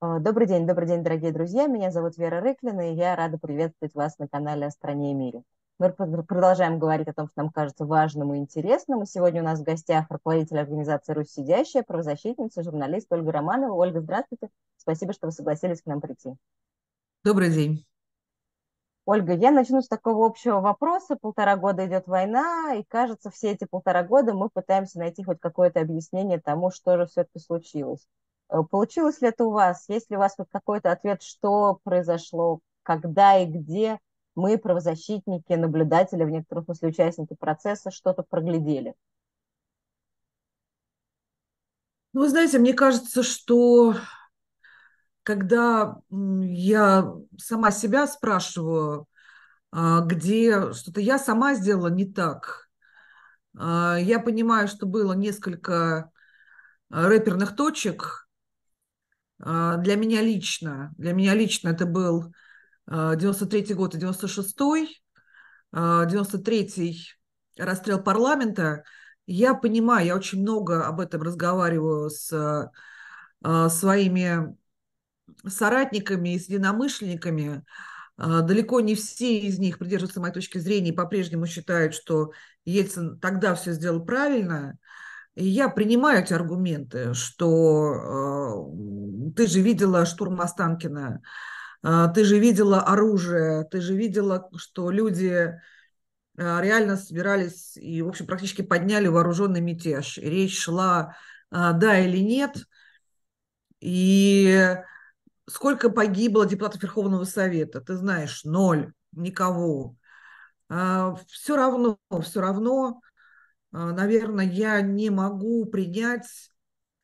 Э, добрый день, добрый день, дорогие друзья. Меня зовут Вера Рыклина, и я рада приветствовать вас на канале «О стране и мире». Мы продолжаем говорить о том, что нам кажется важным и интересным. И сегодня у нас в гостях руководитель организации «Русь сидящая», правозащитница, журналист Ольга Романова. Ольга, здравствуйте. Спасибо, что вы согласились к нам прийти. Добрый день. Ольга, я начну с такого общего вопроса. Полтора года идет война, и кажется, все эти полтора года мы пытаемся найти хоть какое-то объяснение тому, что же все-таки случилось. Э, получилось ли это у вас? Есть ли у вас какой-то ответ, что произошло, когда и где мы, правозащитники, наблюдатели, в некотором смысле участники процесса, что-то проглядели? Ну, вы знаете, мне кажется, что когда я сама себя спрашиваю, а, где что-то я сама сделала не так, а, я понимаю, что было несколько а, рэперных точек, для меня лично, для меня лично это был 93 а, год и 96-й, 93-й а, расстрел парламента. Я понимаю, я очень много об этом разговариваю с своими соратниками и с единомышленниками. Далеко не все из них придерживаются моей точки зрения и по-прежнему считают, что Ельцин тогда все сделал правильно. Я принимаю эти аргументы, что э, ты же видела штурм Останкина, э, ты же видела оружие, ты же видела, что люди э, реально собирались и, в общем, практически подняли вооруженный мятеж. И речь шла, э, да или нет. И сколько погибло депутатов Верховного Совета? Ты знаешь, ноль, никого. Э, все равно, все равно а, наверное, я не могу принять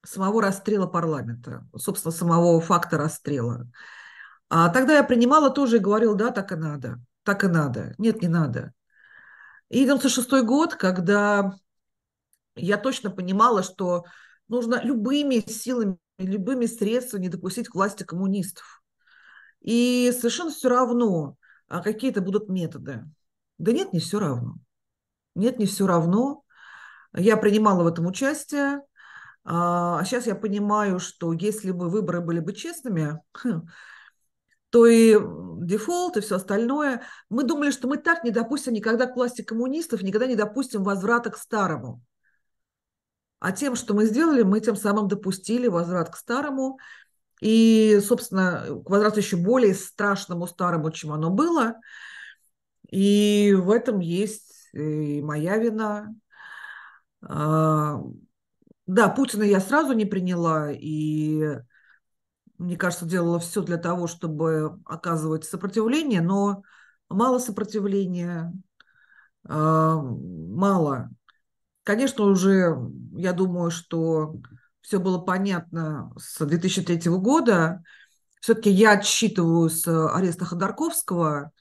самого расстрела парламента, собственно, самого факта расстрела. А тогда я принимала тоже и говорила, да, так и надо, так и надо. Нет, не надо. И 96 год, когда я точно понимала, что нужно любыми силами, любыми средствами не допустить к власти коммунистов. И совершенно все равно, а какие это будут методы. Да нет, не все равно. Нет, не все равно. Я принимала в этом участие. А сейчас я понимаю, что если бы выборы были бы честными, то и дефолт, и все остальное. Мы думали, что мы так не допустим никогда к власти коммунистов, никогда не допустим возврата к старому. А тем, что мы сделали, мы тем самым допустили возврат к старому. И, собственно, к возврату еще более страшному старому, чем оно было. И в этом есть и моя вина, а, да, Путина я сразу не приняла, и, мне кажется, делала все для того, чтобы оказывать сопротивление, но мало сопротивления, а, мало. Конечно, уже, я думаю, что все было понятно с 2003 года. Все-таки я отсчитываю с ареста Ходорковского,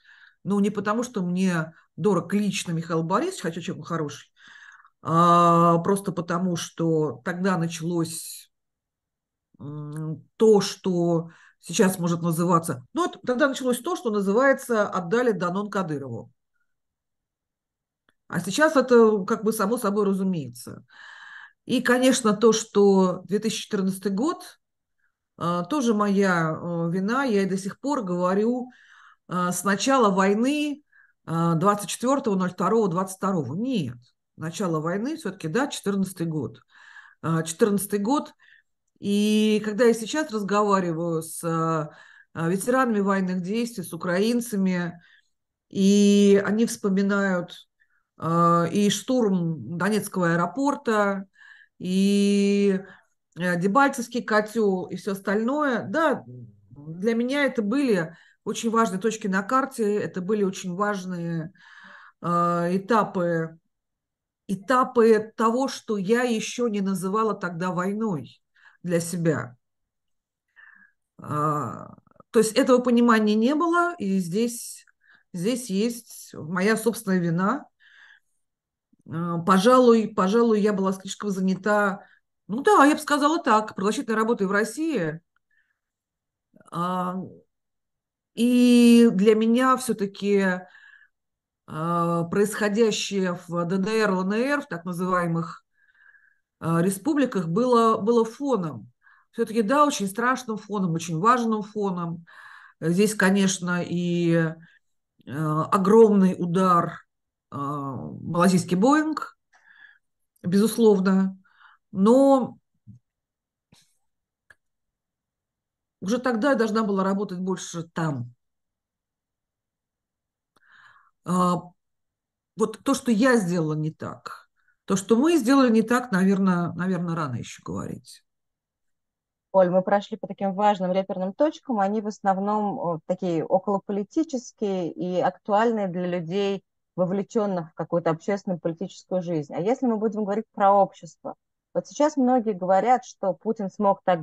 ну, не потому, что мне дорог лично Михаил Борисович, хотя человек хороший, а, просто потому, что тогда началось то, что сейчас может называться... Ну, вот тогда началось то, что называется «отдали Данон Кадырову». А сейчас это как бы само собой разумеется. И, конечно, то, что 2014 год, а, тоже моя а, вина, я и до сих пор говорю с начала войны 24.02.22. Нет, начала войны, все-таки, да, 14 год. 14 год. И когда я сейчас разговариваю с а, ветеранами военных действий, с украинцами, и они вспоминают а, и штурм Донецкого аэропорта, и Дебальцевский котел, и все остальное, да, для меня это были очень важные точки на карте, это были очень важные этапы этапы того, что я еще не называла тогда войной для себя. А, то есть этого понимания не было, и здесь, здесь есть моя собственная вина. А, пожалуй, пожалуй, я была слишком занята, ну да, я бы сказала так, продолжительной работой в России. А, и для меня все-таки происходящее в ДНР, ЛНР, в так называемых а, республиках, было, было фоном. все-таки, да, очень страшным фоном, очень важным фоном. Здесь, конечно, и э, огромный удар малазийский Боинг, безусловно, но уже тогда я должна была работать больше там. А, вот то, что я сделала не так, то, что мы сделали не так, наверное, наверное, рано еще говорить. Оль, мы прошли по таким важным реперным точкам, они в основном такие околополитические и актуальные для людей, вовлеченных в какую-то общественную политическую жизнь. А если мы будем говорить про общество, вот сейчас многие говорят, что Путин смог так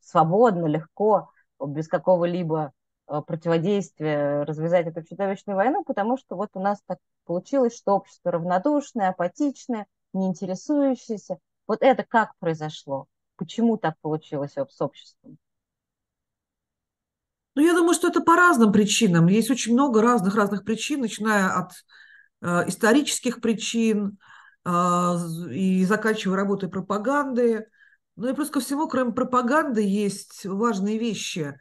свободно, легко, без какого-либо противодействия развязать эту чудовищную войну, потому что вот у нас так получилось, что общество равнодушное, апатичное, не интересующееся. Вот это как произошло? Почему так получилось с обществом? Ну, я думаю, что это по разным причинам. Есть очень много разных-разных причин, начиная от э, исторических причин э, и заканчивая работой пропаганды. Ну и плюс ко всему, кроме пропаганды, есть важные вещи.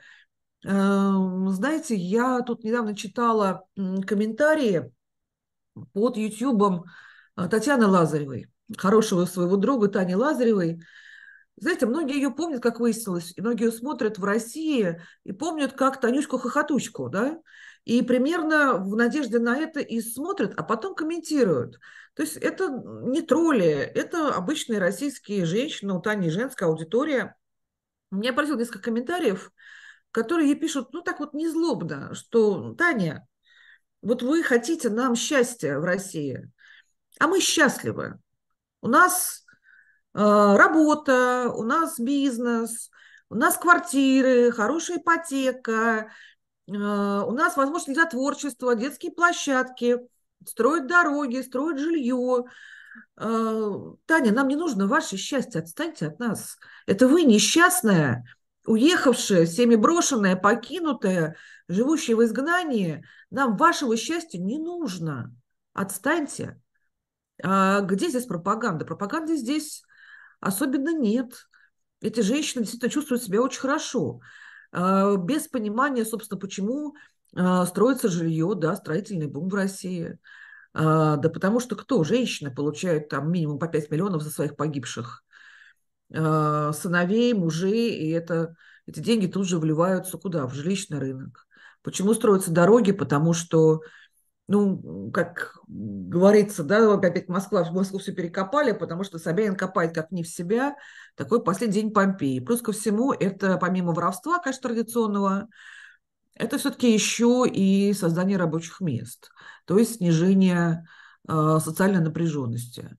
Э, знаете, я тут недавно читала комментарии под ютубом э, Татьяны Лазаревой, хорошего своего друга Тани Лазаревой, знаете, многие ее помнят, как выяснилось, и многие ее смотрят в России и помнят как Танюшку-хохотучку, да, и примерно в надежде на это и смотрят, а потом комментируют. То есть это не тролли, это обычные российские женщины, у Тани женская аудитория. Мне поразило несколько комментариев, которые ей пишут, ну так вот незлобно, что Таня, вот вы хотите нам счастья в России, а мы счастливы. У нас Э, работа, у нас бизнес, у нас квартиры, хорошая ипотека, э, у нас возможность для творчества, детские площадки, строить дороги, строить жилье. Э, Таня, нам не нужно ваше счастье, отстаньте от нас. Это вы несчастная, уехавшая, всеми брошенная, покинутая, живущая в изгнании. Нам вашего счастья не нужно. Отстаньте. А где здесь пропаганда? Пропаганда здесь Особенно нет. Эти женщины действительно чувствуют себя очень хорошо, а, без понимания, собственно, почему а, строится жилье, да, строительный бум в России. А, да потому что кто? Женщины получают там минимум по 5 миллионов за своих погибших сыновей, мужей, и это, эти деньги тут же вливаются куда? В жилищный рынок. Почему строятся дороги? Потому что ну, как говорится, да, опять Москва, в Москву все перекопали, потому что Собянин копает как не в себя, такой последний день Помпеи. Плюс ко всему, это помимо воровства, конечно, традиционного, это все-таки еще и создание рабочих мест, то есть снижение э, социальной напряженности.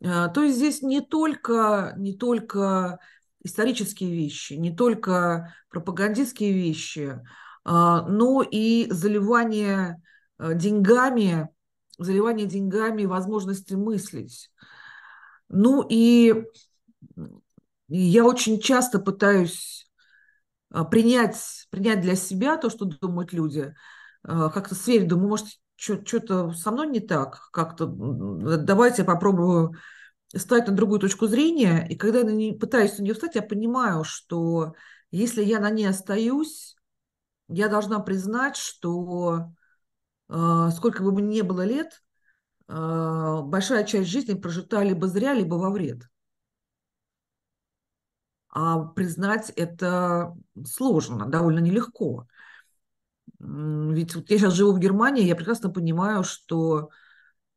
Э, то есть здесь не только, не только исторические вещи, не только пропагандистские вещи, э, но и заливание Э, деньгами, заливание деньгами возможности мыслить. Ну и я очень часто пытаюсь принять, принять для себя то, что думают люди, как-то сверить, думаю, может, что-то со мной не так, как-то давайте я попробую стать на другую точку зрения, и когда я пытаюсь на нее встать, я понимаю, что если я на ней остаюсь, я должна признать, что а, сколько бы мне было лет, а, большая часть жизни прожита либо зря, либо во вред. А признать это сложно, довольно нелегко. Ведь вот я сейчас живу в Германии, я прекрасно понимаю, что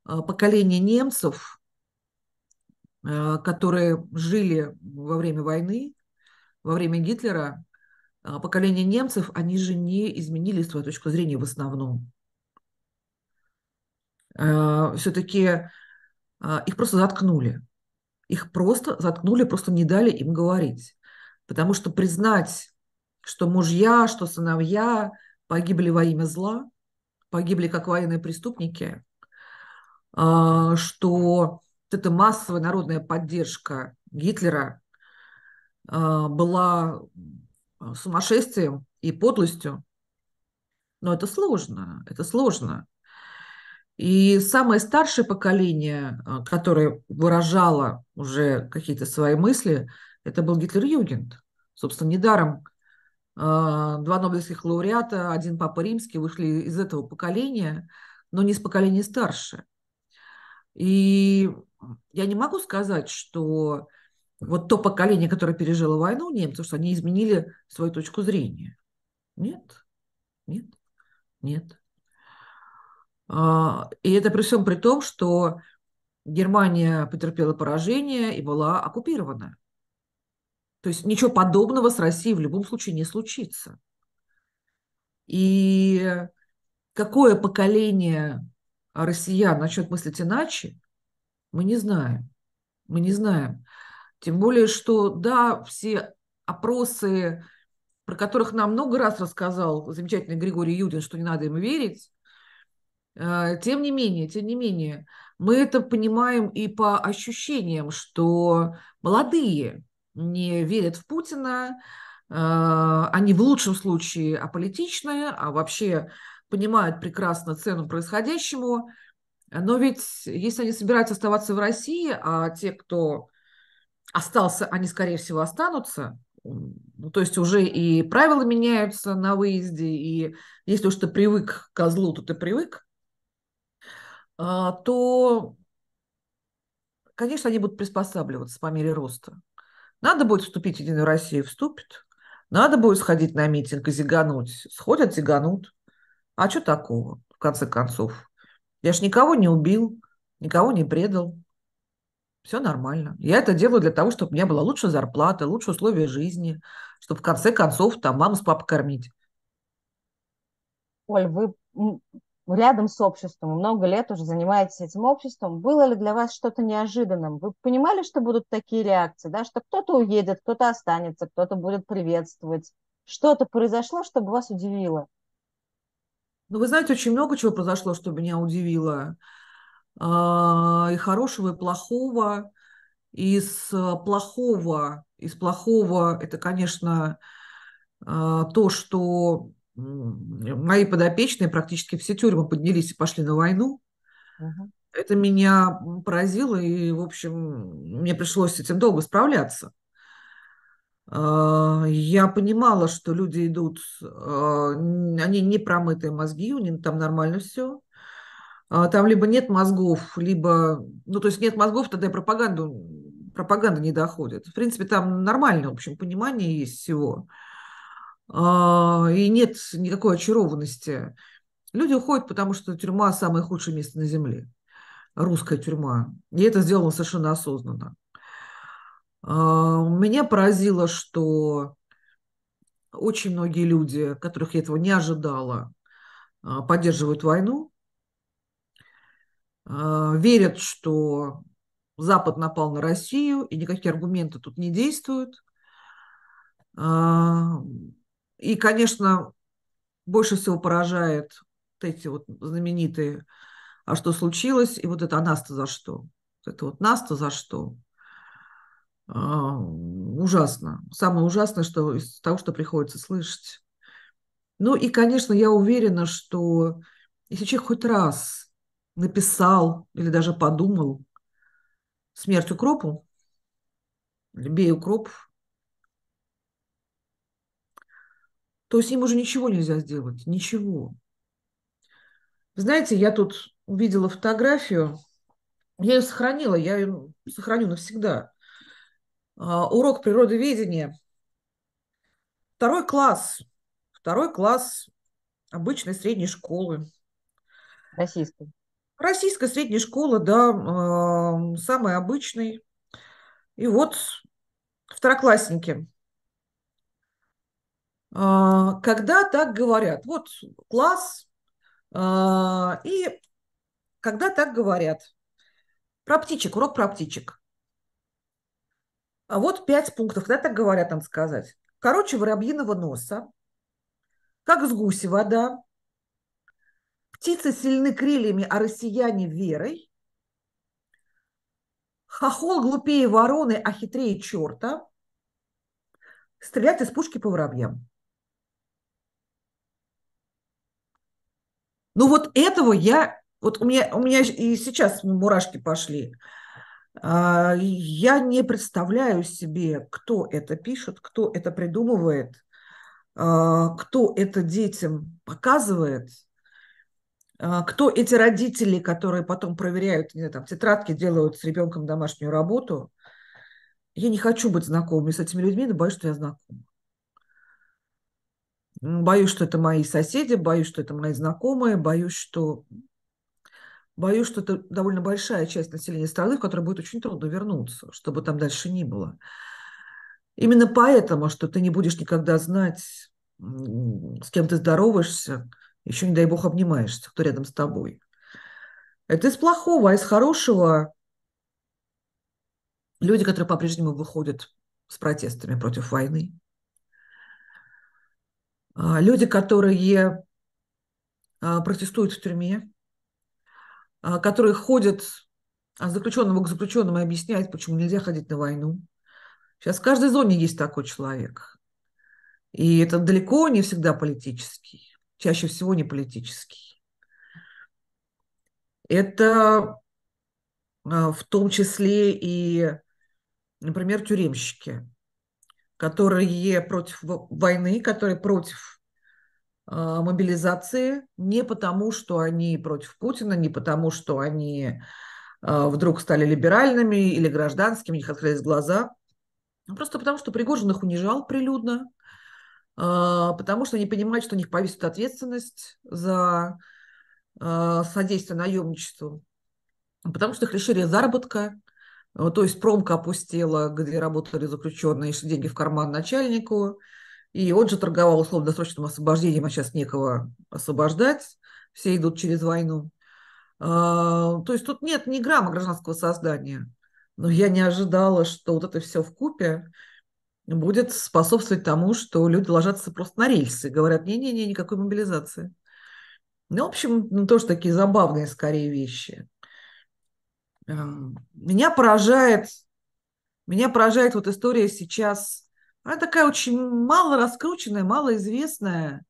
а, поколение немцев, которые жили во время войны, во время Гитлера, поколение немцев, они же не изменили свою точку зрения в основном. Э, все-таки э, их просто заткнули. Их просто заткнули, просто не дали им говорить. Потому что признать, что мужья, что сыновья погибли во имя зла, погибли как военные преступники, э, что эта массовая народная поддержка Гитлера была сумасшествием и подлостью, но это сложно, это сложно. И самое старшее поколение, а, которое выражало уже какие-то свои мысли, это был Гитлер-Югент. Собственно, недаром а, два нобелевских лауреата, один папа римский, вышли из этого поколения, но не из поколения старше. И я не могу сказать, что вот то поколение, которое пережило войну, немцы, что они изменили свою точку зрения. Нет, нет, нет. А, и это при всем при том, что Германия потерпела поражение и была оккупирована. То есть ничего подобного с Россией в любом случае не случится. И какое поколение россиян начнет мыслить иначе, мы не знаем. Мы не знаем. Тем более, что, да, все опросы, про которых нам много раз рассказал замечательный Григорий Юдин, что не надо им верить, э, тем не менее, тем не менее, мы это понимаем и по ощущениям, что молодые не верят в Путина, э, они в лучшем случае аполитичные, а вообще понимают прекрасно цену происходящему. Но ведь если они собираются оставаться в России, а те, кто остался, они, скорее всего, останутся, ну, то есть уже и правила меняются на выезде, и если уж ты привык к козлу, то ты привык, а, то, конечно, они будут приспосабливаться по мере роста. Надо будет вступить в Единую Россию, вступит. Надо будет сходить на митинг и зигануть. Сходят, зиганут. А что такого, в конце концов? Я ж никого не убил, никого не предал. Все нормально. Я это делаю для того, чтобы у меня была лучшая зарплата, лучшие условия жизни, чтобы в конце концов там маму с папой кормить. Оль, вы рядом с обществом, много лет уже занимаетесь этим обществом. Было ли для вас что-то неожиданным? Вы понимали, что будут такие реакции, да? что кто-то уедет, кто-то останется, кто-то будет приветствовать? Что-то произошло, чтобы вас удивило? Ну, вы знаете, очень много чего произошло, что меня удивило. А, и хорошего, и плохого. Из плохого, из плохого это, конечно, а, то, что мои подопечные практически все тюрьмы поднялись и пошли на войну. Угу. Это меня поразило, и, в общем, мне пришлось с этим долго справляться. А, я понимала, что люди идут, а, они не промытые мозги, у них там нормально все. А, там либо нет мозгов, либо, ну, то есть нет мозгов, тогда и пропаганду, пропаганда не доходит. В принципе, там нормальное, в общем, понимание есть всего. И нет никакой очарованности. Люди уходят, потому что тюрьма – самое худшее место на Земле. Русская тюрьма. И это сделано совершенно осознанно. А, меня поразило, что очень многие люди, которых я этого не ожидала, а, поддерживают войну, а, верят, что Запад напал на Россию, и никакие аргументы тут не действуют. И, конечно, больше всего поражает вот эти вот знаменитые «А что случилось?» и вот это «А нас-то за что?» Это вот «Нас-то за что?» А, ужасно. Самое ужасное, что из того, что приходится слышать. Ну и, конечно, я уверена, что если человек хоть раз написал или даже подумал смерть укропу, бей укропов, то с ним уже ничего нельзя сделать. Ничего. Знаете, я тут увидела фотографию, я ее сохранила, я ее сохраню навсегда. А, урок природоведения. Второй класс. Второй класс обычной средней школы. Российской. Российская средняя школа, да, самый обычный. И вот второклассники. А, когда так говорят, вот класс, и когда так говорят, про птичек, урок про птичек. А вот пять пунктов, когда так говорят, надо сказать. Короче, воробьиного носа, как с гуси вода, птицы сильны крыльями, а россияне верой, хохол глупее вороны, а хитрее черта, стрелять из пушки по воробьям. Ну вот этого я, вот у меня, у меня и сейчас мурашки пошли. А, я не представляю себе, кто это пишет, кто это придумывает, а, кто это детям показывает, а, кто эти родители, которые потом проверяют, не знаю, там, тетрадки, делают с ребенком домашнюю работу. Я не хочу быть знакомой с этими людьми, но боюсь, что я знакома. Боюсь, что это мои соседи, боюсь, что это мои знакомые, боюсь, что боюсь, что это довольно большая часть населения страны, в которой будет очень трудно вернуться, чтобы там дальше не было. Именно поэтому, что ты не будешь никогда знать, с кем ты здороваешься, еще, не дай бог, обнимаешься, кто рядом с тобой. Это из плохого, а из хорошего люди, которые по-прежнему выходят с протестами против войны, люди, которые а, протестуют в тюрьме, а, которые ходят от заключенного к заключенному и объясняют, почему нельзя ходить на войну. Сейчас в каждой зоне есть такой человек. И это далеко не всегда политический, чаще всего не политический. Это в том числе и, например, тюремщики, которые против войны, которые против а, мобилизации не потому, что они против Путина, не потому, что они а, вдруг стали либеральными или гражданскими, них открылись глаза, а просто потому, что Пригожин их унижал прилюдно, потому что они понимают, что у них повесит ответственность за содействие наемничеству, потому что их лишили заработка, то есть промка опустела, где работали заключенные, шли деньги в карман начальнику, и он же торговал условно-досрочным освобождением, а сейчас некого освобождать, все идут через войну. А, то есть тут нет ни грамма гражданского создания. Но я не ожидала, что вот это все в купе будет способствовать тому, что люди ложатся просто на рельсы говорят, не-не-не, никакой мобилизации. Ну, в общем, ну, тоже такие забавные скорее вещи. Меня поражает, меня поражает вот история сейчас, она такая очень мало раскрученная, малоизвестная,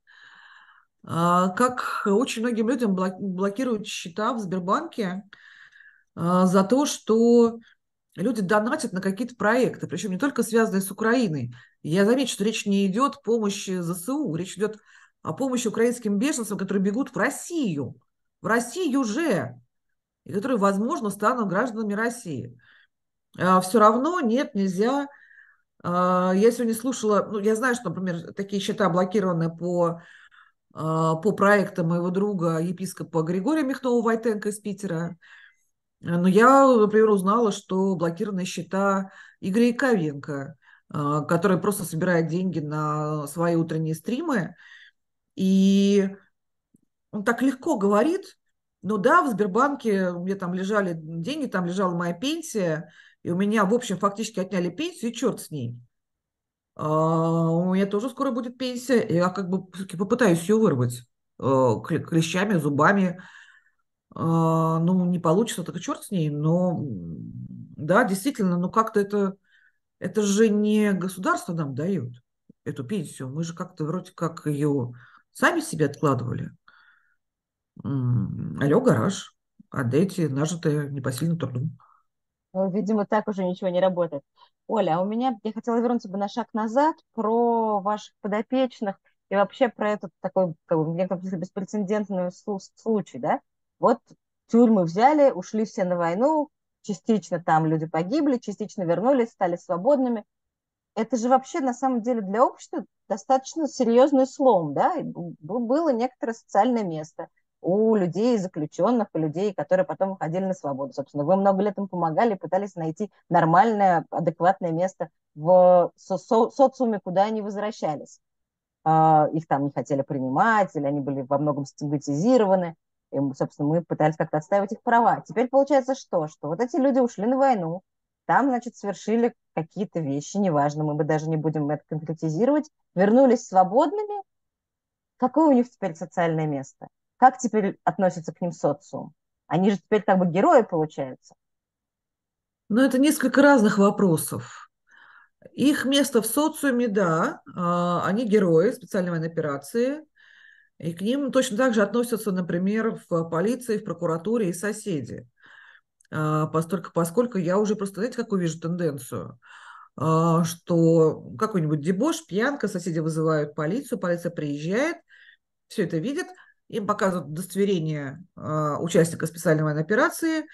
а, как очень многим людям блокируют счета в Сбербанке а, за то, что люди донатят на какие-то проекты, причем не только связанные с Украиной. Я замечу, что речь не идет о помощи ЗСУ, речь идет о помощи украинским беженцам, которые бегут в Россию. В Россию уже и которые, возможно, станут гражданами России. А, Все равно нет, нельзя. А, я сегодня слушала, ну, я знаю, что, например, такие счета блокированы по, а, по проектам моего друга, епископа Григория Михнова-Войтенко из Питера. Но я, например, узнала, что блокированы счета Игоря Яковенко, который просто собирает деньги на свои утренние стримы. И он так легко говорит, ну да, в Сбербанке мне там лежали деньги, там лежала моя пенсия, и у меня, в общем, фактически отняли пенсию, и черт с ней. А, у меня тоже скоро будет пенсия, и я как бы попытаюсь ее вырвать э, клещами, зубами. А, ну, не получится, так и черт с ней, но да, действительно, ну как-то это, это же не государство нам дает эту пенсию, мы же как-то вроде как ее сами себе откладывали. Алло, гараж. Отдайте нажитое непосильным трудом. Ну, видимо, так уже ничего не работает. Оля, а у меня, я хотела вернуться бы на шаг назад про ваших подопечных и вообще про этот такой, как бы, в беспрецедентный случай, да? Вот тюрьмы взяли, ушли все на войну, частично там люди погибли, частично вернулись, стали свободными. Это же вообще на самом деле для общества достаточно серьезный слом, да? Было некоторое социальное место – у людей заключенных, у людей, которые потом выходили на свободу. Собственно, вы много лет им помогали, пытались найти нормальное, адекватное место в со со социуме, куда они возвращались. А, их там не хотели принимать, или они были во многом стигматизированы. И, собственно, мы пытались как-то отстаивать их права. Теперь получается что? Что вот эти люди ушли на войну, там, значит, совершили какие-то вещи, неважно, мы бы даже не будем это конкретизировать, вернулись свободными. Какое у них теперь социальное место? Как теперь относится к ним социум? Они же теперь как бы герои, получаются. Ну, это несколько разных вопросов. Их место в социуме, да, а, они герои специальной военной операции, и к ним точно так же относятся, например, в полиции, в прокуратуре и соседи. а, постольку, поскольку я уже просто, знаете, какую вижу тенденцию? А, что какой-нибудь дебош, пьянка, соседи вызывают полицию, полиция приезжает, все это видит, им показывают удостоверение а, участника специальной военной операции,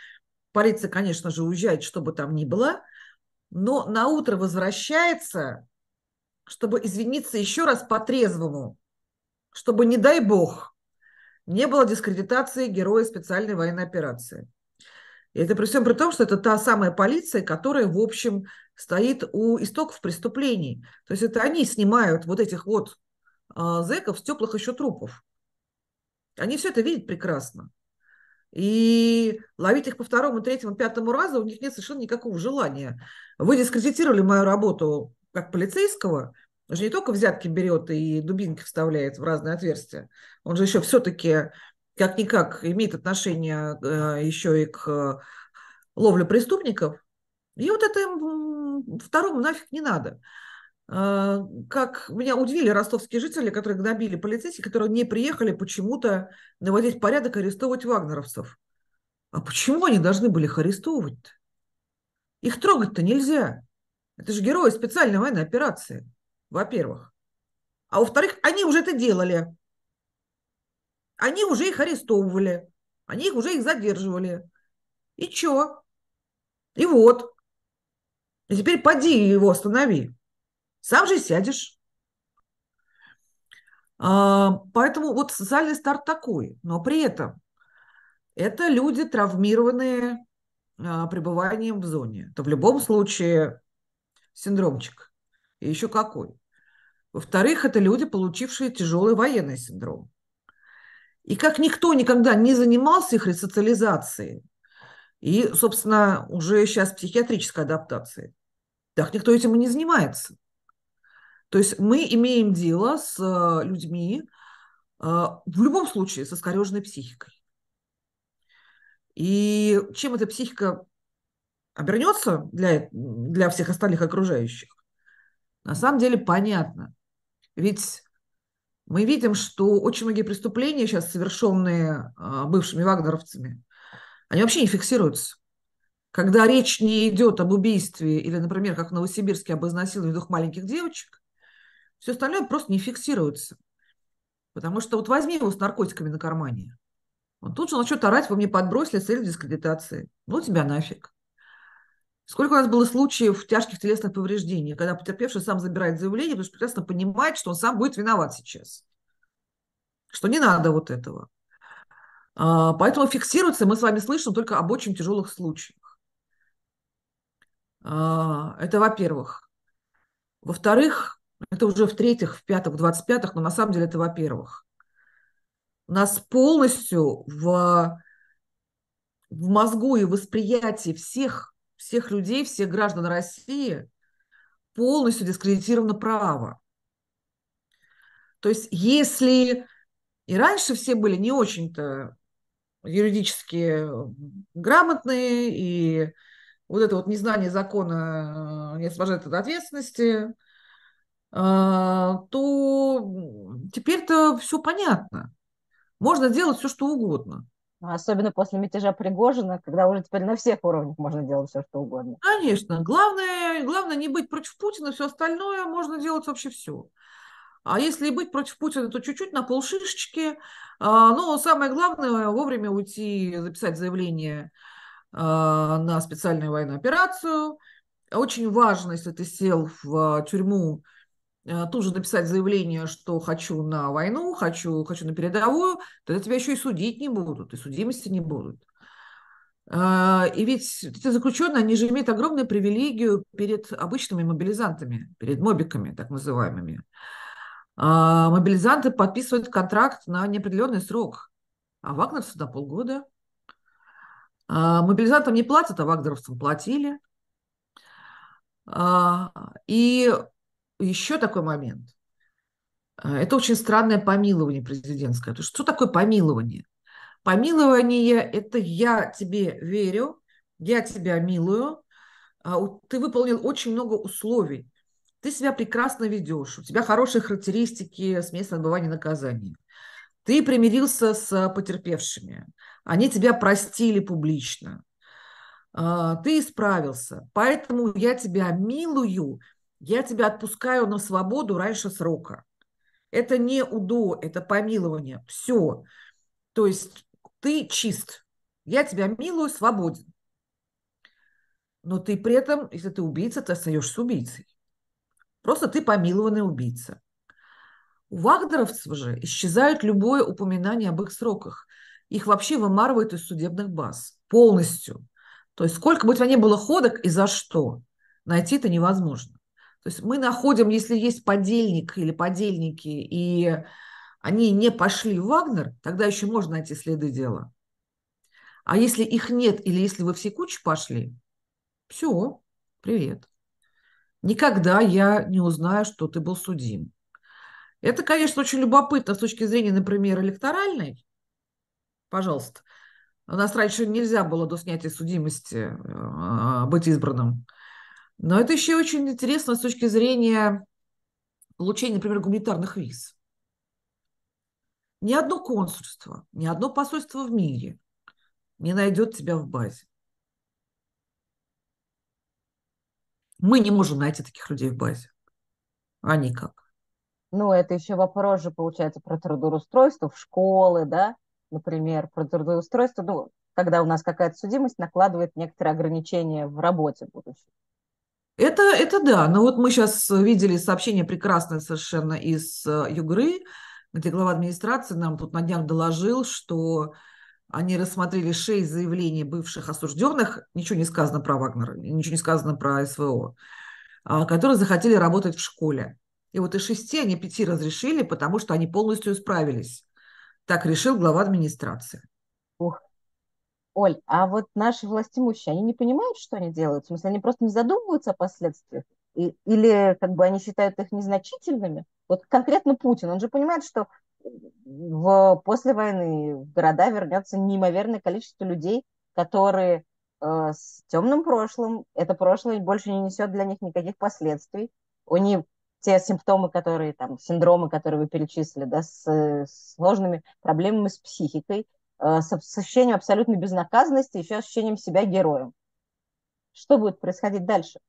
полиция, конечно же, уезжает, что бы там ни было, но на утро возвращается, чтобы извиниться еще раз по-трезвому, чтобы, не дай бог, не было дискредитации героя специальной военной операции. И это при всем при том, что это та самая полиция, которая, в общем, стоит у истоков преступлений. То есть это они снимают вот этих вот э, зэков с теплых еще трупов. Они все это видят прекрасно. И ловить их по второму, третьему, пятому разу у них нет совершенно никакого желания. Вы дискредитировали мою работу как полицейского, он же не только взятки берет и дубинки вставляет в разные отверстия, он же еще все-таки как-никак имеет отношение э, еще и к э, ловле преступников. И вот это второму нафиг не надо. Э, как меня удивили ростовские жители, которые гнобили полицейских, которые не приехали почему-то наводить порядок и арестовывать вагнеровцев. А почему они должны были их арестовывать -то? Их трогать-то нельзя. Это же герои специальной военной операции, во-первых. А во-вторых, они уже это делали. Они уже их арестовывали. Они их уже их задерживали. И чё? И вот. И теперь поди его останови. Сам же сядешь. А, поэтому вот социальный старт такой. Но при этом это люди, травмированные а, пребыванием в зоне. Это в любом случае синдромчик. И еще какой. Во-вторых, это люди, получившие тяжелый военный синдром. И как никто никогда не занимался их ресоциализацией, и, собственно, уже сейчас психиатрической адаптацией, так никто этим и не занимается. То есть мы имеем дело с э, людьми, э, в любом случае, со скореженной психикой. И чем эта психика обернется для, для всех остальных окружающих, на самом деле понятно. Ведь мы видим, что очень многие преступления сейчас, совершенные э, бывшими вагнеровцами, они вообще не фиксируются. Когда речь не идет об убийстве или, например, как в Новосибирске об изнасиловании двух маленьких девочек, все остальное просто не фиксируется. Потому что вот возьми его с наркотиками на кармане. Он тут же начнет орать, вы мне подбросили цель дискредитации. Ну, тебя нафиг. Сколько у нас было случаев тяжких телесных повреждений, когда потерпевший сам забирает заявление, потому что прекрасно понимает, что он сам будет виноват сейчас. Что не надо вот этого. А, поэтому фиксируется, мы с вами слышим только об очень тяжелых случаях. А, это во-первых. Во-вторых, это уже в-третьих, в-пятых, в двадцать пятых, но на самом деле это во-первых. У нас полностью в, в мозгу и восприятии всех, всех людей, всех граждан России полностью дискредитировано право. То есть если и раньше все были не очень-то юридически грамотные, и вот это вот незнание закона не освобождает от ответственности, то теперь-то все понятно. Можно делать все, что угодно. Особенно после мятежа Пригожина, когда уже теперь на всех уровнях можно делать все, что угодно. Конечно. Главное, главное не быть против Путина, все остальное можно делать вообще все. А если быть против Путина, то чуть-чуть на полшишечки. А, но самое главное, вовремя уйти, записать заявление а, на специальную военную операцию. Очень важно, если ты сел в тюрьму, а, тут же написать заявление, что хочу на войну, хочу, хочу на передовую, тогда тебя еще и судить не будут, и судимости не будут. И ведь эти заключенные, они же имеют огромную привилегию перед обычными мобилизантами, перед мобиками так называемыми. А, мобилизанты подписывают контракт на неопределенный срок, а вагнерцы на полгода. А, мобилизантам не платят, а вагнеровцам платили. А, и еще такой момент. Это очень странное помилование президентское. То есть, что такое помилование? Помилование – это я тебе верю, я тебя милую, ты выполнил очень много условий ты себя прекрасно ведешь, у тебя хорошие характеристики с места отбывания наказания. Ты примирился с потерпевшими, они тебя простили публично. а, ты исправился, поэтому я тебя милую, я тебя отпускаю на свободу раньше срока. Это не УДО, это помилование. Все. То есть ты чист. Я тебя милую, свободен. Но ты при этом, если ты убийца, ты остаешься убийцей. Просто ты помилованный убийца. У вагнеровцев же исчезает любое упоминание об их сроках. Их вообще вымарывают из судебных баз полностью. То есть сколько бы у тебя ни было ходок и за что, найти это невозможно. То есть мы находим, если есть подельник или подельники, и они не пошли в Вагнер, тогда еще можно найти следы дела. А если их нет, или если вы все кучи пошли, все, привет. Никогда я не узнаю, что ты был судим. Это, конечно, очень любопытно с точки зрения, например, электоральной. Пожалуйста. У нас раньше нельзя было до снятия судимости э, быть избранным. Но это еще очень интересно с точки зрения получения, например, гуманитарных виз. Ни одно консульство, ни одно посольство в мире не найдет тебя в базе. Мы не можем найти таких людей в базе. Они как? Ну, это еще вопрос же, получается, про трудоустройство в школы, да, например, про трудоустройство, ну, когда у нас какая-то судимость накладывает некоторые ограничения в работе будущей. Это, это да, но вот мы сейчас видели сообщение прекрасное совершенно из э, Югры, где глава администрации нам тут на днях доложил, что они рассмотрели шесть заявлений бывших осужденных, ничего не сказано про Вагнера, ничего не сказано про СВО, а, которые захотели работать в школе. И вот из шести они пяти разрешили, потому что они полностью справились. Так решил глава администрации. Оль, а вот наши властимущие, они не понимают, что они делают? В смысле, они просто не задумываются о последствиях? И, или как бы они считают их незначительными? Вот конкретно Путин, он же понимает, что в, после войны в города вернется неимоверное количество людей, которые э, с темным прошлым, это прошлое больше не несет для них никаких последствий. У них те симптомы, которые там, синдромы, которые вы перечислили, да, с, с сложными проблемами с психикой, э, с, с ощущением абсолютной безнаказанности, еще ощущением себя героем. Что будет происходить дальше?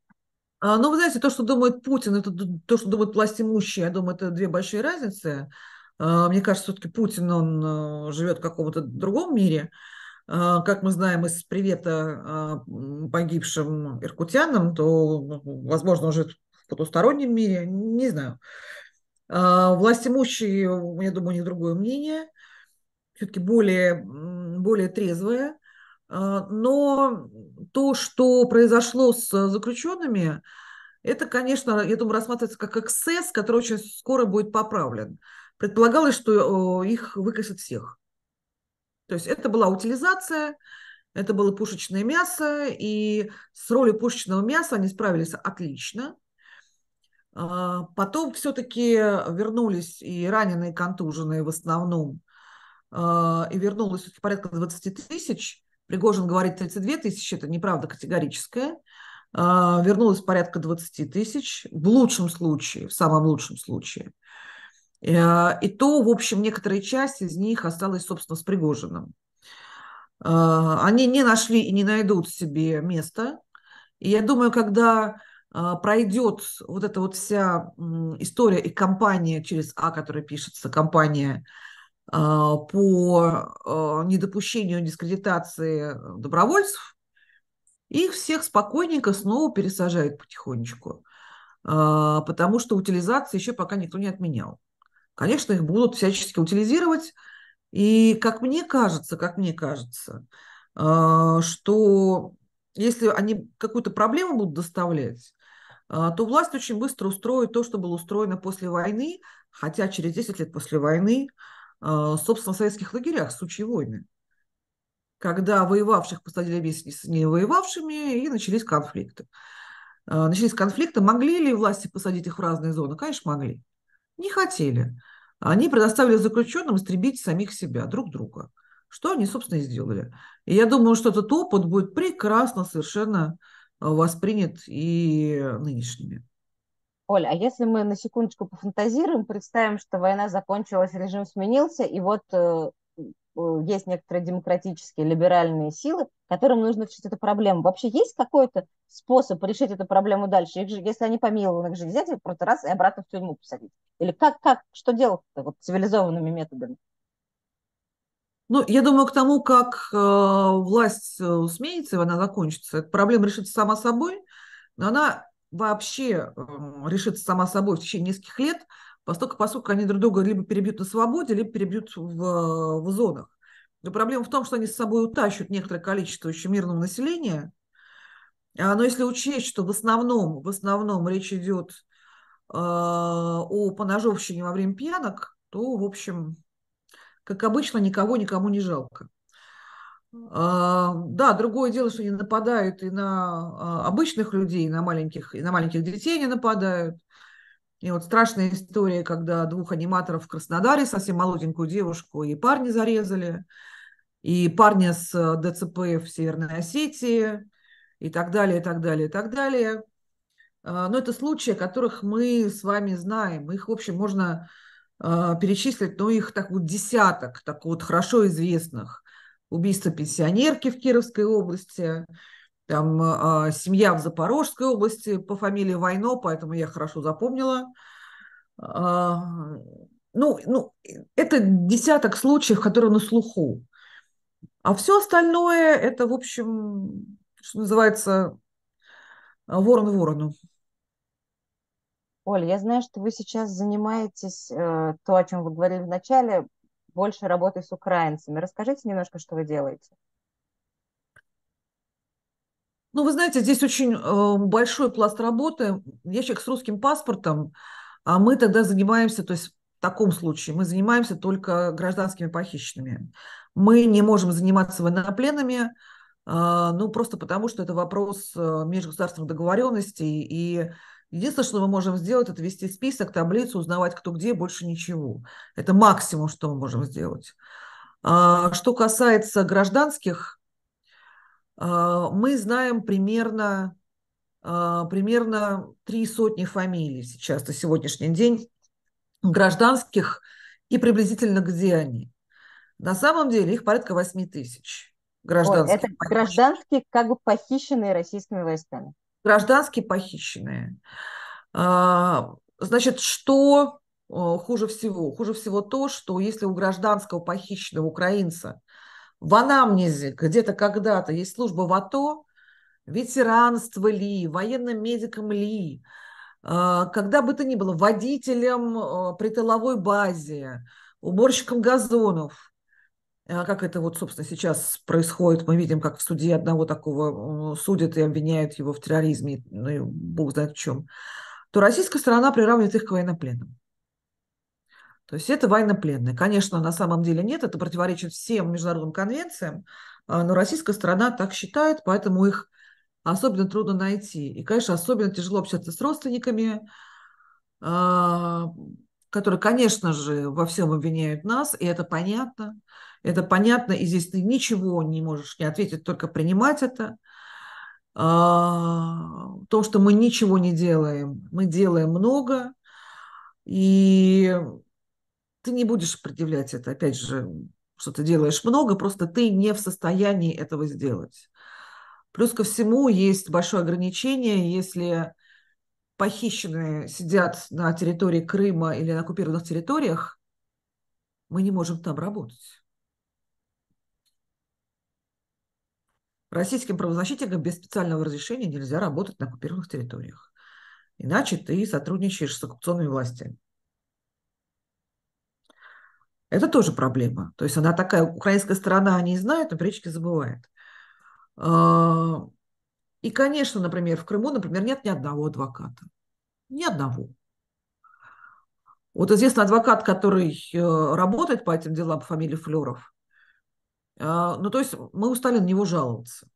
А, ну, вы знаете, то, что думает Путин, это то, что думают власть имущие, я думаю, это две большие разницы. А, мне кажется, все-таки Путин, он э, живет в каком-то другом мире. А, как мы знаем из привета погибшим иркутянам, то, возможно, он живет в потустороннем мире, не знаю. Власть имущие, я думаю, у них другое мнение, все-таки более, более трезвое. Но то, что произошло с заключенными, это, конечно, я думаю, рассматривается как эксцесс, который очень скоро будет поправлен. Предполагалось, что их выкосят всех. То есть это была утилизация, это было пушечное мясо, и с ролью пушечного мяса они справились отлично. А, потом все-таки вернулись и раненые, и контуженные в основном, а, и вернулось порядка 20 тысяч. Пригожин говорит 32 тысячи, это неправда категорическая. А, вернулось порядка 20 тысяч, в лучшем случае, в самом лучшем случае. Э, и то, в общем, некоторая часть из них осталась, собственно, с Пригожиным. А, они не нашли и не найдут себе места. И я думаю, когда а, пройдет вот эта вот вся история и кампания через А, которая пишется, кампания по недопущению дискредитации добровольцев, их всех спокойненько снова пересажают потихонечку, а, потому что утилизация еще пока никто не отменял. Конечно, их будут всячески утилизировать, и как мне кажется, как мне кажется, а, что если они какую-то проблему будут доставлять, а, то власть очень быстро устроит то, что было устроено после войны, хотя через 10 лет после войны, собственно, в советских лагерях, в случае войны когда воевавших посадили вместе с не воевавшими, и начались конфликты. А, начались конфликты. Могли ли власти посадить их в разные зоны? Конечно, могли. Не хотели. Они предоставили заключенным истребить самих себя, друг друга. Что они, собственно, и сделали. И я думаю, что этот опыт будет прекрасно совершенно а, воспринят и нынешними. Оля, а если мы на секундочку пофантазируем, представим, что война закончилась, режим сменился, и вот э, есть некоторые демократические, либеральные силы, которым нужно решить эту проблему. Вообще есть какой-то способ решить эту проблему дальше? Их же, если они помилованы, их же взять просто раз и обратно в тюрьму посадить. Или как, как, что делать-то вот цивилизованными методами? Ну, я думаю, к тому, как э, власть э, сменится, она закончится, эта проблема решится сама собой, но она вообще э, решится сама собой в течение нескольких лет, поскольку, поскольку они друг друга либо перебьют на свободе, либо перебьют в, в зонах. Но проблема в том, что они с собой утащат некоторое количество еще мирного населения, а, но если учесть, что в основном, в основном речь идет э, о поножовщине во время пьянок, то, в общем, как обычно, никого никому не жалко. А, да, другое дело, что они нападают и на а, обычных людей, и на маленьких, и на маленьких детей не нападают. И вот страшная история, когда двух аниматоров в Краснодаре, совсем молоденькую девушку, и парни зарезали, и парня с э, ДЦП в Северной Осетии, и так далее, и так далее, и так далее. А, но это случаи, которых мы с вами знаем. Их, в общем, можно перечислить, ну, их так вот десяток, так вот хорошо известных. Убийство пенсионерки в Кировской области, там а, семья в Запорожской области по фамилии Войно, поэтому я хорошо запомнила. А, ну, ну, это десяток случаев, которые на слуху. А все остальное, это, в общем, что называется, ворон ворону. Оля, я знаю, что вы сейчас занимаетесь, э, то, о чем вы говорили в начале, больше работой с украинцами. Расскажите немножко, что вы делаете. Ну, вы знаете, здесь очень э, большой пласт работы. Я человек с русским паспортом, а мы тогда занимаемся, то есть в таком случае, мы занимаемся только гражданскими похищенными. Мы не можем заниматься военнопленными, э, ну, просто потому что это вопрос э, межгосударственных договоренностей, и Единственное, что мы можем сделать, это вести список, таблицу, узнавать, кто где, больше ничего. Это максимум, что мы можем сделать. А, что касается гражданских, а, мы знаем примерно, а, примерно три сотни фамилий сейчас на сегодняшний день гражданских и приблизительно где они. На самом деле их порядка 8 тысяч гражданских. Ой, это гражданские, как бы похищенные российскими войсками гражданские похищенные. А, значит, что хуже всего? Хуже всего то, что если у гражданского похищенного украинца в анамнезе где-то когда-то есть служба в АТО, ветеранство ли, военным медиком ли, а, когда бы то ни было, водителем а, при тыловой базе, уборщиком газонов, а как это вот, собственно, сейчас происходит. Мы видим, как в суде одного такого судят и обвиняют его в терроризме, ну и бог знает в чем, то российская сторона приравнивает их к военнопленным. То есть это военнопленные. Конечно, на самом деле нет, это противоречит всем международным конвенциям, а, но российская сторона так считает, поэтому их особенно трудно найти. И, конечно, особенно тяжело общаться с родственниками, а, которые, конечно же, во всем обвиняют нас, и это понятно. Это понятно, и здесь ты ничего не можешь не ответить, только принимать это. А, то, что мы ничего не делаем, мы делаем много, и ты не будешь предъявлять это, опять же, что ты делаешь много, просто ты не в состоянии этого сделать. Плюс ко всему есть большое ограничение, если похищенные сидят на территории Крыма или на оккупированных территориях, мы не можем там работать. Российским правозащитникам без специального разрешения нельзя работать на оккупированных территориях. Иначе ты сотрудничаешь с оккупационными властями. Это тоже проблема. То есть она такая, украинская сторона о ней знает, но периодически забывает. А, и, конечно, например, в Крыму, например, нет ни одного адвоката. Ни одного. Вот известный адвокат, который э, работает по этим делам по фамилии Флеров, ну, то есть мы устали на него жаловаться.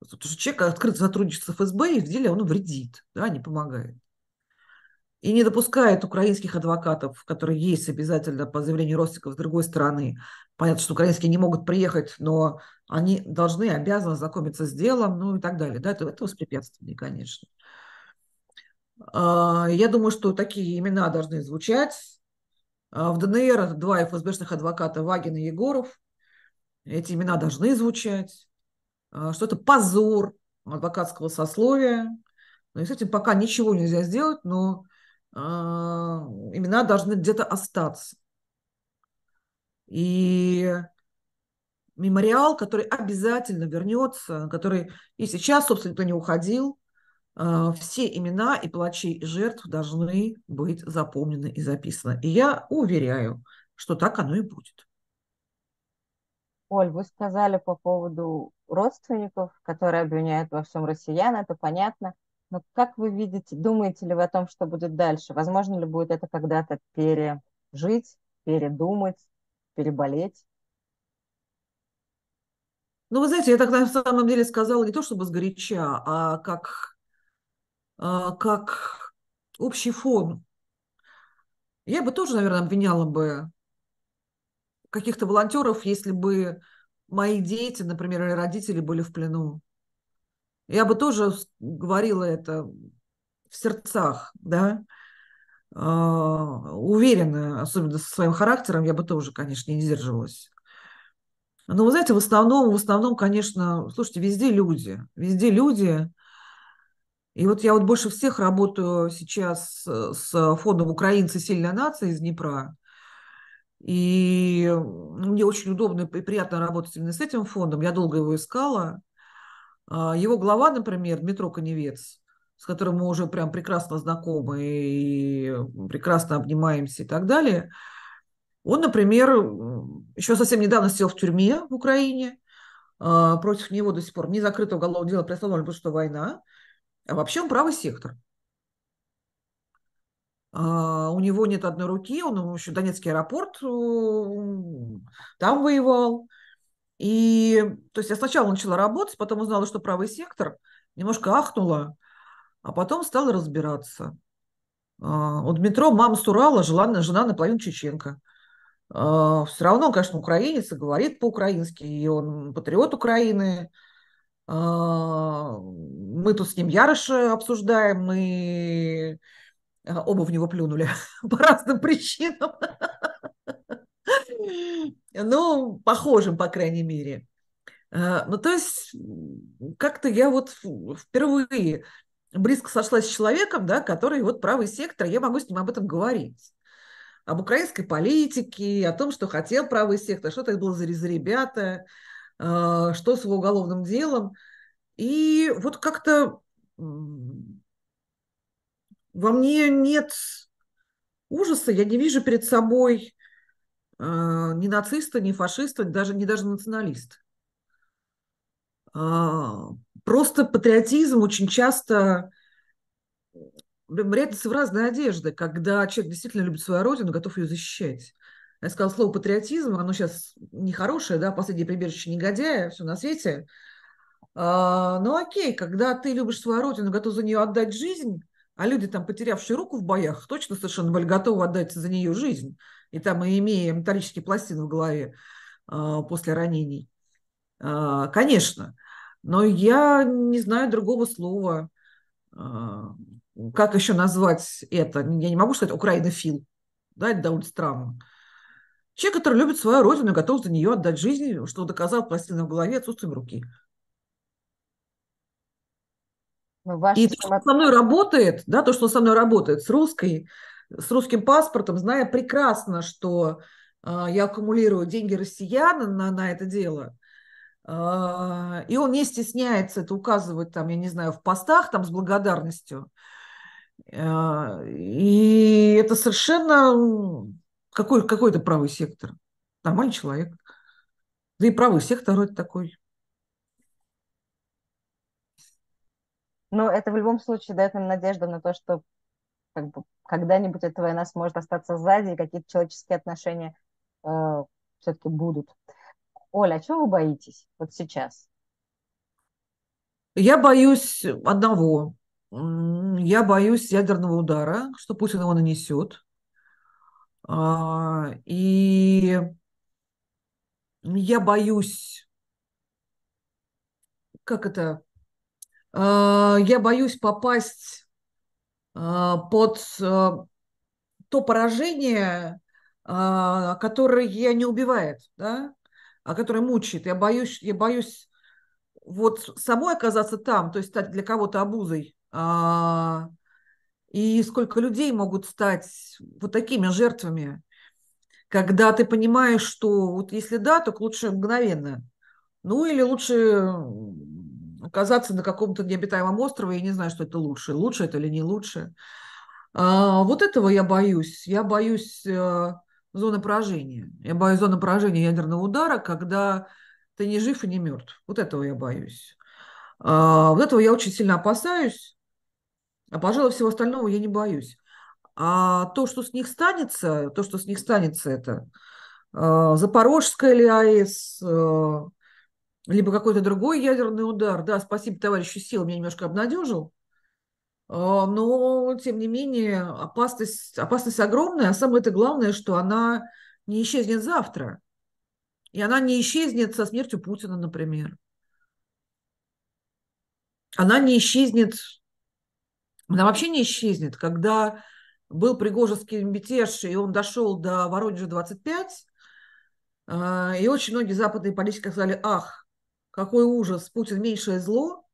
Потому что человек открыто сотрудничает с ФСБ, и в деле он вредит, да, не помогает. И не допускает украинских адвокатов, которые есть обязательно по заявлению родственников с другой стороны. Понятно, что украинские не могут приехать, но они должны, обязаны знакомиться с делом, ну и так далее. Да, это, это воспрепятствие, конечно. А, я думаю, что такие имена должны звучать. В ДНР два ФСБшных адвоката Вагин и Егоров. Эти имена должны звучать. Что это позор адвокатского сословия. Ну, и с этим пока ничего нельзя сделать, но имена должны где-то остаться. И мемориал, который обязательно вернется, который и сейчас, собственно, никто не уходил, а, все имена и плачи и жертв должны быть запомнены и записаны. И я уверяю, что так оно и будет. Оль, вы сказали по поводу родственников, которые обвиняют во всем россиян, это понятно. Но как вы видите, думаете ли вы о том, что будет дальше? Возможно ли будет это когда-то пережить, передумать, переболеть? Ну, вы знаете, я так на самом деле сказала не то чтобы сгоряча, а как, а, как общий фон. Я бы тоже, наверное, обвиняла бы каких-то волонтеров, если бы мои дети, например, или родители были в плену. Я бы тоже говорила это в сердцах, да, а, уверена, особенно со своим характером, я бы тоже, конечно, не сдерживалась. Но вы знаете, в основном, в основном, конечно, слушайте, везде люди, везде люди. И вот я вот больше всех работаю сейчас с фондом «Украинцы. Сильная нация» из Днепра. И ну, мне очень удобно и приятно работать именно с этим фондом. Я долго его искала. А, его глава, например, Дмитро Коневец, с которым мы уже прям прекрасно знакомы и прекрасно обнимаемся и так далее – он, например, еще совсем недавно сидел в тюрьме в Украине. А, против него до сих пор не закрыто уголовное дело приостановлено, потому что война. А вообще он правый сектор. А, у него нет одной руки, он еще Донецкий аэропорт там воевал. И то есть я сначала начала работать, потом узнала, что правый сектор, немножко ахнула, а потом стала разбираться. А, у Дмитро мама с Урала, жена, жена наполовину чеченка. А, все равно он, конечно, украинец и говорит по-украински, и он патриот Украины. А, мы тут с ним Яроша обсуждаем, мы а, оба в него плюнули по разным причинам. Ну, похожим, по крайней мере. Ну, то есть, как-то я вот впервые близко сошлась с человеком, да, который вот правый сектор, я могу с ним об этом говорить об украинской политике, о том, что хотел правый сектор, что это было за ребята, э, что с его уголовным делом. И вот как-то во мне нет ужаса, я не вижу перед собой э, ни нациста, ни фашиста, даже не даже националиста. А, просто патриотизм очень часто прятаться в разные одежды, когда человек действительно любит свою родину, готов ее защищать. Я сказала слово патриотизм, оно сейчас нехорошее, да, последнее прибежище негодяя, все на свете. А, ну окей, когда ты любишь свою родину, готов за нее отдать жизнь, а люди, там, потерявшие руку в боях, точно совершенно были готовы отдать за нее жизнь. И там, и имея металлические пластины в голове а, после ранений. А, конечно. Но я не знаю другого слова. А, как еще назвать это? Я не могу сказать украинофил, да, это довольно странно. Человек, который любит свою родину и готов за нее отдать жизнь, что доказал пластина в голове отсутствием руки. Ну, и то, что со мной работает, да, то, что со мной работает с русской, с русским паспортом, зная прекрасно, что э, я аккумулирую деньги россиян на, на это дело, э, и он не стесняется это указывать, там, я не знаю, в постах там с благодарностью, а, и это совершенно какой, какой-то правый сектор. Нормальный человек. Да и правый сектор это такой. Ну, это в любом случае дает нам надежду на то, что как бы, когда-нибудь эта война сможет остаться сзади, и какие-то человеческие отношения э, все-таки будут. Оля, а чего вы боитесь вот сейчас? Я боюсь одного. Я боюсь ядерного удара, что Путин его нанесет. А, и я боюсь, как это, я боюсь попасть а, под то поражение, а, которое не убивает, да, а которое мучает. Я боюсь, я боюсь вот самой оказаться там, то есть стать для кого-то обузой. А, и сколько людей могут стать вот такими жертвами, когда ты понимаешь, что вот если да, то лучше мгновенно. Ну или лучше оказаться на каком-то необитаемом острове, я не знаю, что это лучше. Лучше это или не лучше. А, вот этого я боюсь. Я боюсь э, зоны поражения. Я боюсь зоны поражения ядерного удара, когда ты не жив и не мертв. Вот этого я боюсь. А, вот этого я очень сильно опасаюсь. А, пожалуй, всего остального я не боюсь. А то, что с них станется, то, что с них станется, это э, Запорожская ли АЭС, э, либо какой-то другой ядерный удар. Да, спасибо товарищу Сил, меня немножко обнадежил. А, но, тем не менее, опасность, опасность огромная, а самое это главное, что она не исчезнет завтра. И она не исчезнет со смертью Путина, например. Она не исчезнет, она вообще не исчезнет. Когда был Пригожинский мятеж, и он дошел до Воронежа 25, а, и очень многие западные политики сказали, ах, какой ужас, Путин меньшее зло,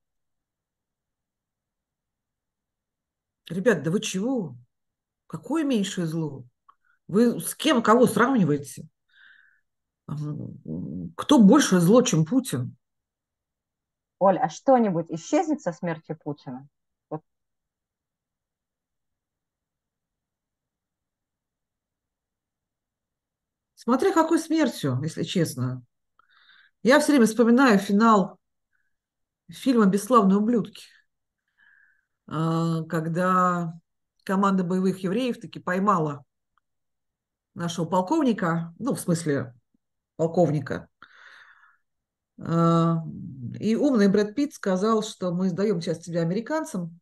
Ребят, да вы чего? Какое меньшее зло? Вы с кем, кого сравниваете? Кто больше зло, чем Путин? Оль, а что-нибудь исчезнет со смертью Путина? Вот. Смотря какой смертью, если честно. Я все время вспоминаю финал фильма «Бесславные ублюдки». А, когда команда боевых евреев таки поймала нашего полковника, ну, в смысле, полковника. А, и умный Брэд Питт сказал, что мы сдаем сейчас тебя американцам,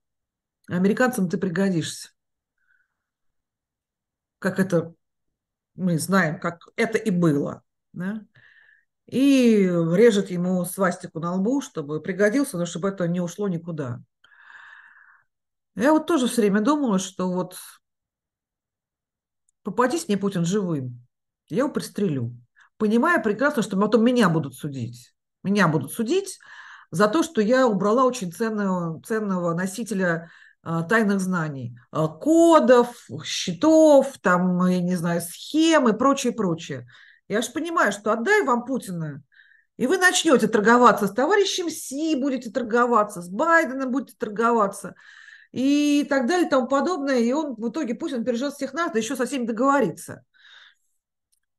а американцам ты пригодишься. Как это мы знаем, как это и было. Да? И режет ему свастику на лбу, чтобы пригодился, но чтобы это не ушло никуда. Я вот тоже все время думала, что вот попадись мне Путин живым, я его пристрелю. Понимая прекрасно, что потом меня будут судить. Меня будут судить за то, что я убрала очень ценного, ценного носителя а, тайных знаний, а, кодов, счетов, там, я не знаю, схем и прочее, прочее. Я же понимаю, что отдай вам Путина, и вы начнете торговаться с товарищем Си, будете торговаться, с Байденом будете торговаться – и так далее и тому подобное. И он в итоге, пусть он переживет всех нас, да еще со всеми договорится.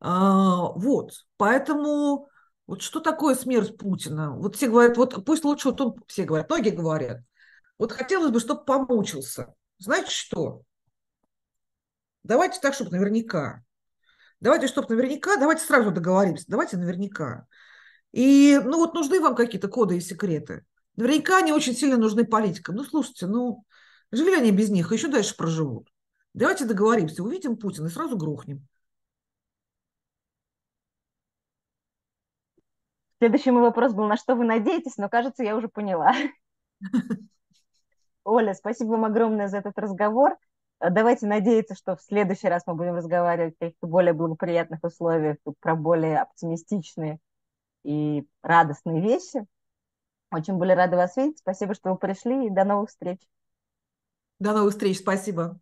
А, вот, поэтому вот что такое смерть Путина? Вот все говорят, вот пусть лучше, вот он, все говорят, многие говорят, вот хотелось бы, чтобы помучился. Знаете что? Давайте так, чтобы наверняка. Давайте, чтобы наверняка, давайте сразу договоримся, давайте наверняка. И, ну, вот нужны вам какие-то коды и секреты. Наверняка они очень сильно нужны политикам. Ну, слушайте, ну, Жили они без них, еще дальше проживут. Давайте договоримся, увидим Путина и сразу грохнем. Следующий мой вопрос был, на что вы надеетесь, но, кажется, я уже поняла. Оля, спасибо вам огромное за этот разговор. Давайте надеяться, что в следующий раз мы будем разговаривать в каких-то более благоприятных условиях, про более оптимистичные и радостные вещи. Очень были рады вас видеть. Спасибо, что вы пришли, и до новых встреч. До новых встреч. Спасибо.